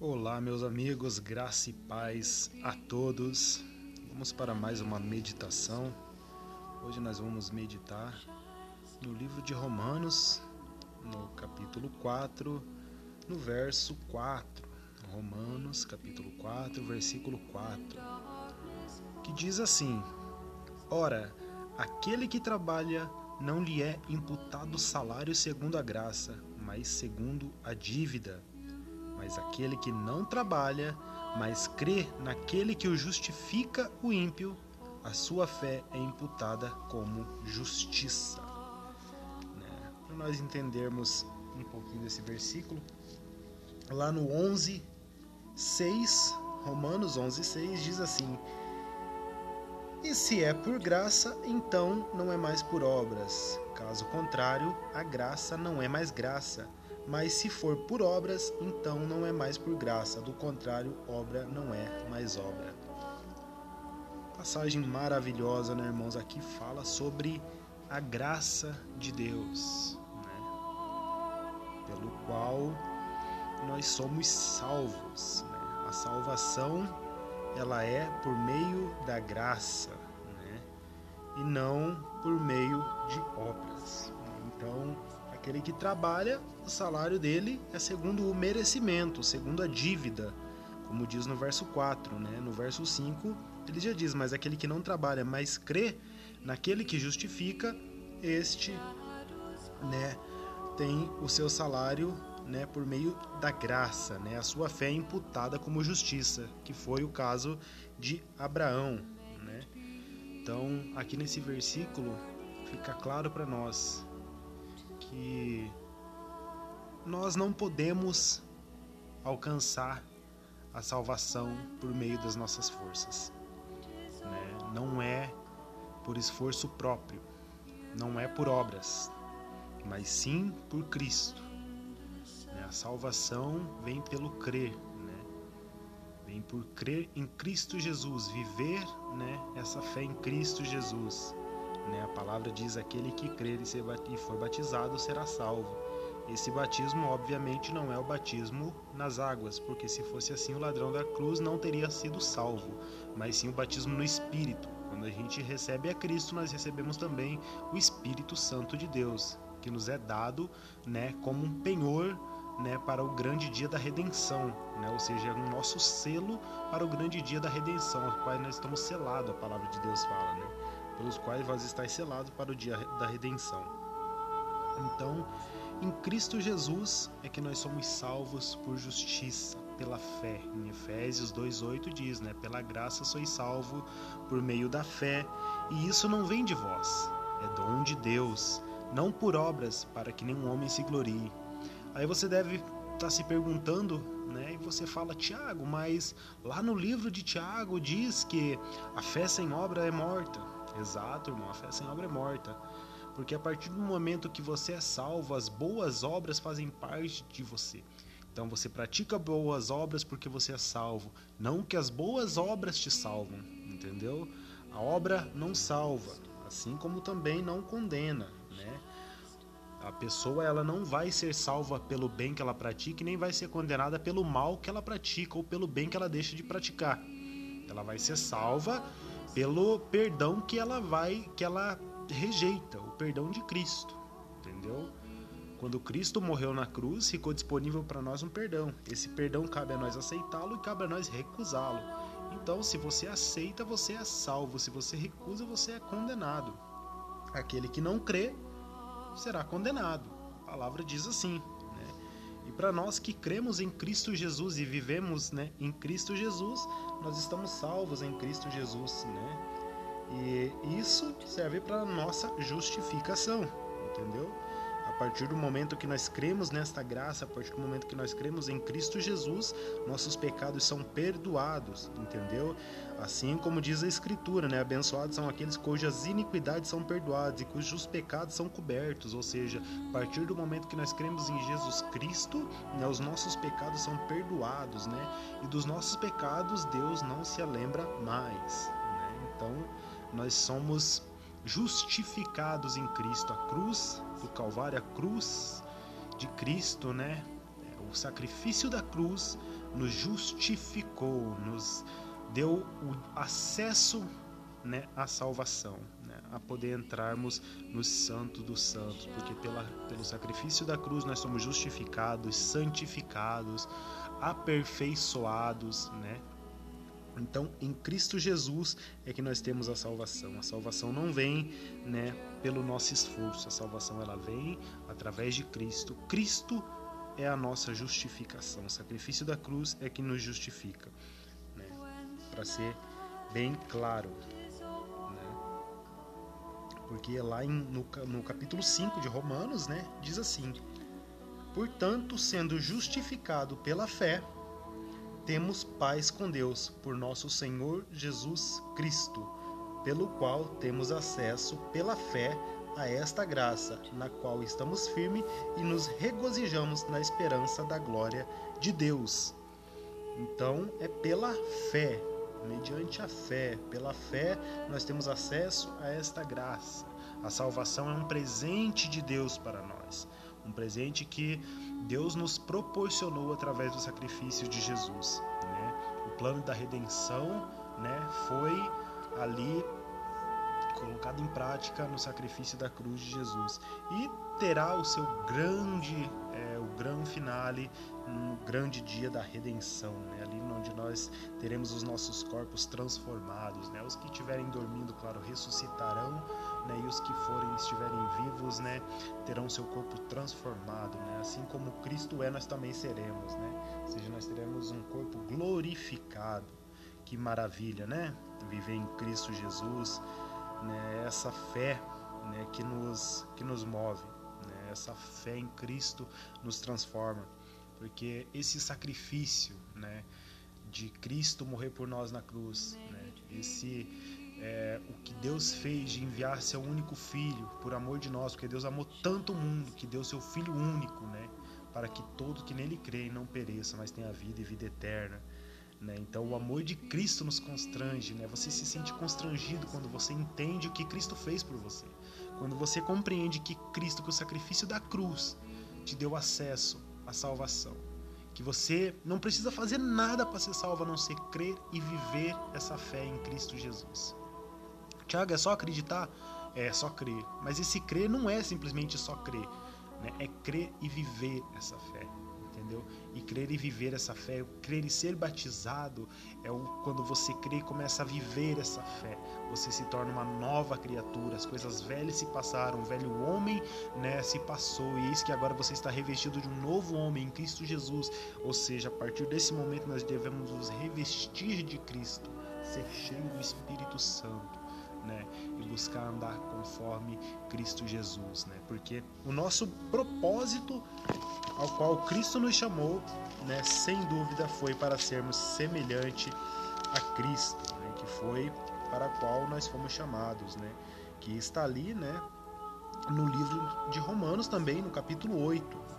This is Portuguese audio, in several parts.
Olá, meus amigos, graça e paz a todos. Vamos para mais uma meditação. Hoje nós vamos meditar no livro de Romanos, no capítulo 4, no verso 4. Romanos, capítulo 4, versículo 4, que diz assim: Ora, aquele que trabalha não lhe é imputado salário segundo a graça, mas segundo a dívida. Mas aquele que não trabalha, mas crê naquele que o justifica o ímpio, a sua fé é imputada como justiça. Né? Para nós entendermos um pouquinho desse versículo, lá no 11, 6, Romanos 11, 6 diz assim: E se é por graça, então não é mais por obras. Caso contrário, a graça não é mais graça. Mas se for por obras, então não é mais por graça, do contrário, obra não é mais obra. Passagem maravilhosa, né, irmãos? Aqui fala sobre a graça de Deus, né? pelo qual nós somos salvos. Né? A salvação ela é por meio da graça, né? e não por meio de obras. Então, Aquele que trabalha, o salário dele é segundo o merecimento, segundo a dívida, como diz no verso 4, né? No verso 5, ele já diz: "Mas aquele que não trabalha, mas crê naquele que justifica, este, né, tem o seu salário, né, por meio da graça, né? A sua fé imputada como justiça, que foi o caso de Abraão, né? Então, aqui nesse versículo fica claro para nós que nós não podemos alcançar a salvação por meio das nossas forças. Né? Não é por esforço próprio, não é por obras, mas sim por Cristo. Né? A salvação vem pelo crer, né? vem por crer em Cristo Jesus, viver né, essa fé em Cristo Jesus. Né? A palavra diz: aquele que crer e for batizado será salvo. Esse batismo, obviamente, não é o batismo nas águas, porque se fosse assim, o ladrão da cruz não teria sido salvo, mas sim o batismo no Espírito. Quando a gente recebe a Cristo, nós recebemos também o Espírito Santo de Deus, que nos é dado né, como um penhor né, para o grande dia da redenção, né, ou seja, é o nosso selo para o grande dia da redenção, ao qual nós estamos selados, a palavra de Deus fala. Né? Pelos quais vós estáis selados para o dia da redenção. Então, em Cristo Jesus é que nós somos salvos por justiça, pela fé. Em Efésios 2:8 diz, né, pela graça sois salvo por meio da fé, e isso não vem de vós, é dom de Deus, não por obras, para que nenhum homem se glorie. Aí você deve estar tá se perguntando, né? E você fala, Tiago, mas lá no livro de Tiago diz que a fé sem obra é morta. Exato, irmão, a fé sem obra é morta. Porque a partir do momento que você é salvo, as boas obras fazem parte de você. Então você pratica boas obras porque você é salvo, não que as boas obras te salvam, entendeu? A obra não salva, assim como também não condena, né? A pessoa ela não vai ser salva pelo bem que ela pratica e nem vai ser condenada pelo mal que ela pratica ou pelo bem que ela deixa de praticar. Ela vai ser salva pelo perdão que ela vai, que ela rejeita, o perdão de Cristo, entendeu? Quando Cristo morreu na cruz, ficou disponível para nós um perdão. Esse perdão cabe a nós aceitá-lo e cabe a nós recusá-lo. Então, se você aceita, você é salvo. Se você recusa, você é condenado. Aquele que não crê será condenado. A palavra diz assim. Para nós que cremos em Cristo Jesus e vivemos né, em Cristo Jesus, nós estamos salvos em Cristo Jesus. Né? E isso serve para nossa justificação, entendeu? Partir do momento que nós cremos nesta graça, a partir do momento que nós cremos em Cristo Jesus, nossos pecados são perdoados, entendeu? Assim como diz a Escritura, né? Abençoados são aqueles cujas iniquidades são perdoadas e cujos pecados são cobertos, ou seja, a partir do momento que nós cremos em Jesus Cristo, né, os nossos pecados são perdoados, né? E dos nossos pecados Deus não se lembra mais, né? Então, nós somos justificados em Cristo. A cruz do Calvário, a cruz de Cristo, né? O sacrifício da cruz nos justificou, nos deu o acesso né, à salvação, né, a poder entrarmos no Santo dos Santos, porque pela, pelo sacrifício da cruz nós somos justificados, santificados, aperfeiçoados, né? Então, em Cristo Jesus é que nós temos a salvação. A salvação não vem, né, pelo nosso esforço. A salvação ela vem através de Cristo. Cristo é a nossa justificação. O sacrifício da cruz é que nos justifica, né? Para ser bem claro, né? Porque lá em, no, no capítulo 5 de Romanos, né, diz assim: Portanto, sendo justificado pela fé, temos paz com Deus por nosso Senhor Jesus Cristo, pelo qual temos acesso pela fé a esta graça, na qual estamos firmes e nos regozijamos na esperança da glória de Deus. Então, é pela fé, mediante a fé, pela fé nós temos acesso a esta graça. A salvação é um presente de Deus para nós, um presente que Deus nos proporcionou através do sacrifício de Jesus. Né? O plano da redenção né, foi ali colocado em prática no sacrifício da cruz de Jesus e terá o seu grande, é, o grande finale no grande dia da redenção, né? ali onde nós teremos os nossos corpos transformados, né? Os que estiverem dormindo, claro, ressuscitarão, né? E os que forem estiverem vivos, né, terão seu corpo transformado, né? Assim como Cristo é, nós também seremos, né? Ou seja, nós teremos um corpo glorificado. Que maravilha, né? Viver em Cristo Jesus, né? Essa fé, né, que nos que nos move, né? Essa fé em Cristo nos transforma porque esse sacrifício, né, de Cristo morrer por nós na cruz, né, esse é, o que Deus fez de enviar seu único filho por amor de nós, porque Deus amou tanto o mundo que deu seu filho único, né, para que todo que nele crê não pereça, mas tenha vida e vida eterna. Né? Então o amor de Cristo nos constrange, né? Você se sente constrangido quando você entende o que Cristo fez por você. Quando você compreende que Cristo, que o sacrifício da cruz, te deu acesso a salvação. Que você não precisa fazer nada para ser salvo a não ser crer e viver essa fé em Cristo Jesus. Tiago, é só acreditar? É só crer. Mas esse crer não é simplesmente só crer, né? é crer e viver essa fé entendeu? E crer e viver essa fé, crer e ser batizado é o, quando você crê e começa a viver essa fé. Você se torna uma nova criatura, as coisas velhas se passaram, o velho homem né, se passou, e eis que agora você está revestido de um novo homem em Cristo Jesus. Ou seja, a partir desse momento nós devemos nos revestir de Cristo, ser cheio do Espírito Santo. Né, e buscar andar conforme Cristo Jesus, né? Porque o nosso propósito ao qual Cristo nos chamou, né, sem dúvida foi para sermos semelhante a Cristo, né, que foi para a qual nós fomos chamados, né, que está ali, né, no livro de Romanos também, no capítulo 8,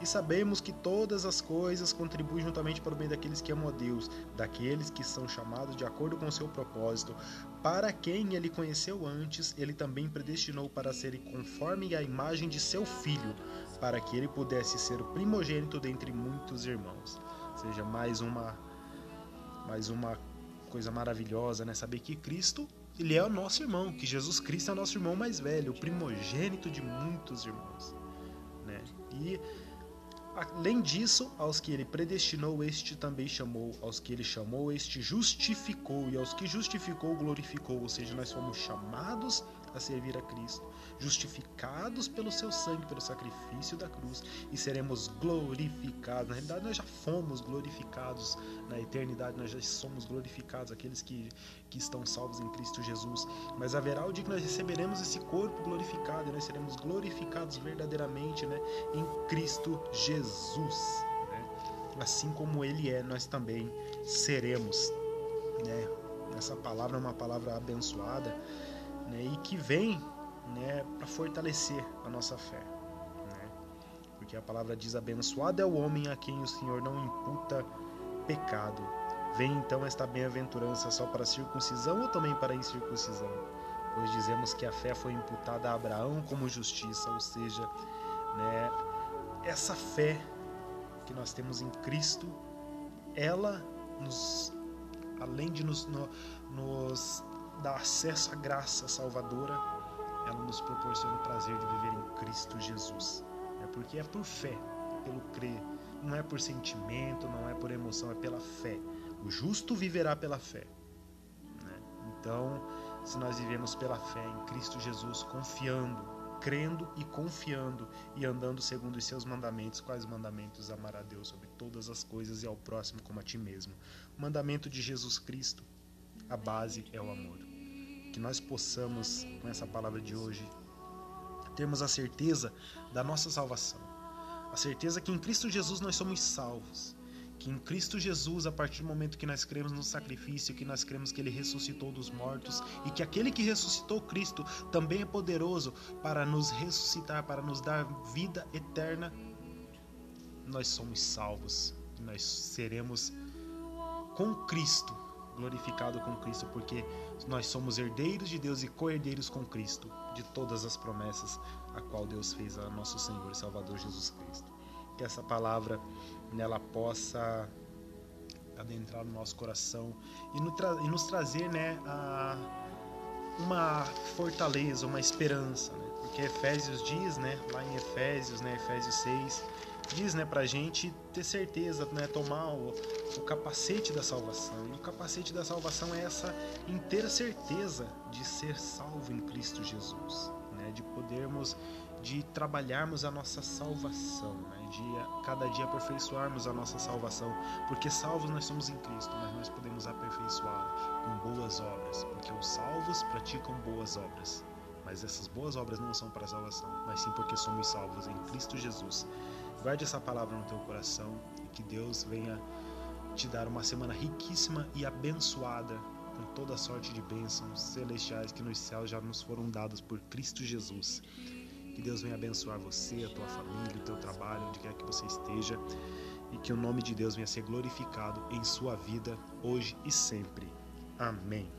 e sabemos que todas as coisas contribuem juntamente para o bem daqueles que amam a Deus, daqueles que são chamados de acordo com o seu propósito. Para quem ele conheceu antes, ele também predestinou para serem conforme a imagem de seu filho, para que ele pudesse ser o primogênito dentre muitos irmãos. Ou seja, mais uma mais uma coisa maravilhosa, né? Saber que Cristo, ele é o nosso irmão, que Jesus Cristo é o nosso irmão mais velho, o primogênito de muitos irmãos, né? E Além disso, aos que ele predestinou, este também chamou, aos que ele chamou, este justificou, e aos que justificou, glorificou. Ou seja, nós fomos chamados a servir a Cristo, justificados pelo seu sangue, pelo sacrifício da cruz, e seremos glorificados. Na realidade, nós já fomos glorificados na eternidade, nós já somos glorificados, aqueles que, que estão salvos em Cristo Jesus. Mas haverá o dia que nós receberemos esse corpo glorificado, e nós seremos glorificados verdadeiramente né, em Cristo Jesus. Né? Assim como Ele é, nós também seremos. Né? Essa palavra é uma palavra abençoada né, e que vem né, para fortalecer a nossa fé. Né? Porque a palavra diz: abençoado é o homem a quem o Senhor não imputa pecado. Vem então esta bem-aventurança só para a circuncisão ou também para a incircuncisão? Pois dizemos que a fé foi imputada a Abraão como justiça, ou seja, né, essa fé que nós temos em Cristo ela nos, além de nos, no, nos dar acesso à graça salvadora, ela nos proporciona o prazer de viver em Cristo Jesus. É porque é por fé, é pelo crer, não é por sentimento, não é por emoção, é pela fé. O justo viverá pela fé. Né? Então, se nós vivemos pela fé em Cristo Jesus, confiando, crendo e confiando e andando segundo os seus mandamentos, quais mandamentos? Amar a Deus sobre todas as coisas e ao próximo como a ti mesmo. O mandamento de Jesus Cristo, a base é o amor. Que nós possamos, com essa palavra de hoje, termos a certeza da nossa salvação. A certeza que em Cristo Jesus nós somos salvos que em Cristo Jesus, a partir do momento que nós cremos no sacrifício, que nós cremos que ele ressuscitou dos mortos e que aquele que ressuscitou Cristo também é poderoso para nos ressuscitar, para nos dar vida eterna, nós somos salvos, nós seremos com Cristo, glorificado com Cristo, porque nós somos herdeiros de Deus e co-herdeiros com Cristo de todas as promessas a qual Deus fez a nosso Senhor e Salvador Jesus Cristo. Que essa palavra nela possa adentrar no nosso coração e, no tra e nos trazer né, a, uma fortaleza, uma esperança. Né? Porque Efésios diz, né, lá em Efésios, né, Efésios 6, diz né, para a gente ter certeza, né, tomar o, o capacete da salvação. E o capacete da salvação é essa inteira certeza de ser salvo em Cristo Jesus, né, de podermos de trabalharmos a nossa salvação, né? de cada dia aperfeiçoarmos a nossa salvação, porque salvos nós somos em Cristo, mas nós podemos aperfeiçoá-la com boas obras, porque os salvos praticam boas obras. Mas essas boas obras não são para a salvação, mas sim porque somos salvos em Cristo Jesus. Guarde essa palavra no teu coração e que Deus venha te dar uma semana riquíssima e abençoada com toda sorte de bênçãos celestiais que nos céus já nos foram dados por Cristo Jesus. Que Deus venha abençoar você, a tua família, o teu trabalho, onde quer que você esteja. E que o nome de Deus venha ser glorificado em sua vida, hoje e sempre. Amém.